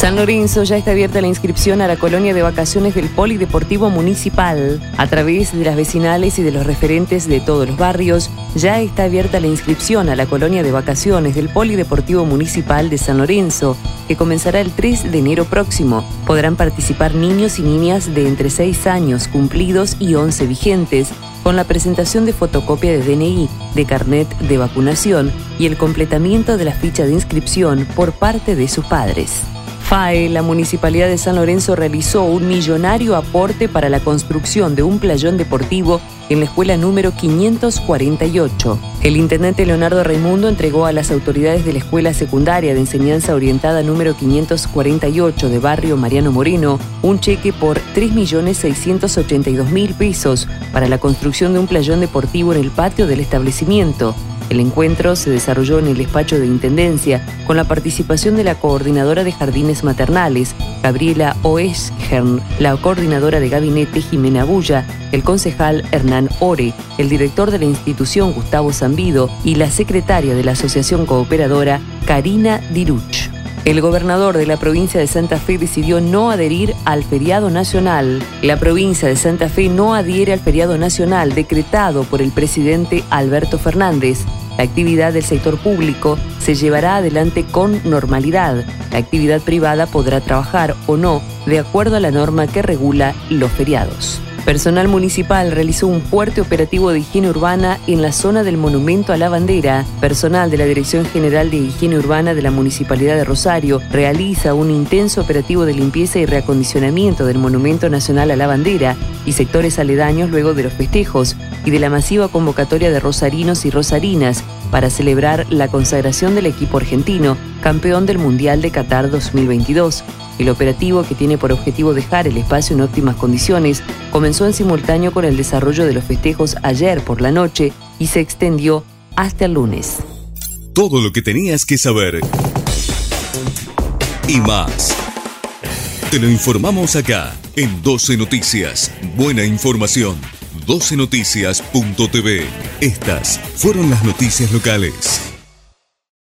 San Lorenzo ya está abierta la inscripción a la colonia de vacaciones del Polideportivo Municipal. A través de las vecinales y de los referentes de todos los barrios, ya está abierta la inscripción a la colonia de vacaciones del Polideportivo Municipal de San Lorenzo, que comenzará el 3 de enero próximo. Podrán participar niños y niñas de entre 6 años cumplidos y 11 vigentes, con la presentación de fotocopia de DNI, de carnet de vacunación y el completamiento de la ficha de inscripción por parte de sus padres. FAE, la Municipalidad de San Lorenzo realizó un millonario aporte para la construcción de un playón deportivo en la escuela número 548. El intendente Leonardo Raimundo entregó a las autoridades de la escuela secundaria de enseñanza orientada número 548 de barrio Mariano Moreno un cheque por 3.682.000 pesos para la construcción de un playón deportivo en el patio del establecimiento. El encuentro se desarrolló en el despacho de Intendencia con la participación de la coordinadora de jardines maternales, Gabriela Oeschern, la coordinadora de gabinete Jimena Bulla, el concejal Hernán Ore, el director de la institución Gustavo Zambido y la secretaria de la Asociación Cooperadora Karina Diruch. El gobernador de la provincia de Santa Fe decidió no adherir al feriado nacional. La provincia de Santa Fe no adhiere al feriado nacional decretado por el presidente Alberto Fernández. La actividad del sector público se llevará adelante con normalidad. La actividad privada podrá trabajar o no de acuerdo a la norma que regula los feriados. Personal municipal realizó un fuerte operativo de higiene urbana en la zona del Monumento a la Bandera. Personal de la Dirección General de Higiene Urbana de la Municipalidad de Rosario realiza un intenso operativo de limpieza y reacondicionamiento del Monumento Nacional a la Bandera y sectores aledaños luego de los festejos y de la masiva convocatoria de rosarinos y rosarinas para celebrar la consagración del equipo argentino, campeón del Mundial de Qatar 2022. El operativo, que tiene por objetivo dejar el espacio en óptimas condiciones, comenzó en simultáneo con el desarrollo de los festejos ayer por la noche y se extendió hasta el lunes. Todo lo que tenías que saber y más. Te lo informamos acá en 12 Noticias. Buena información. 12noticias.tv. Estas fueron las noticias locales.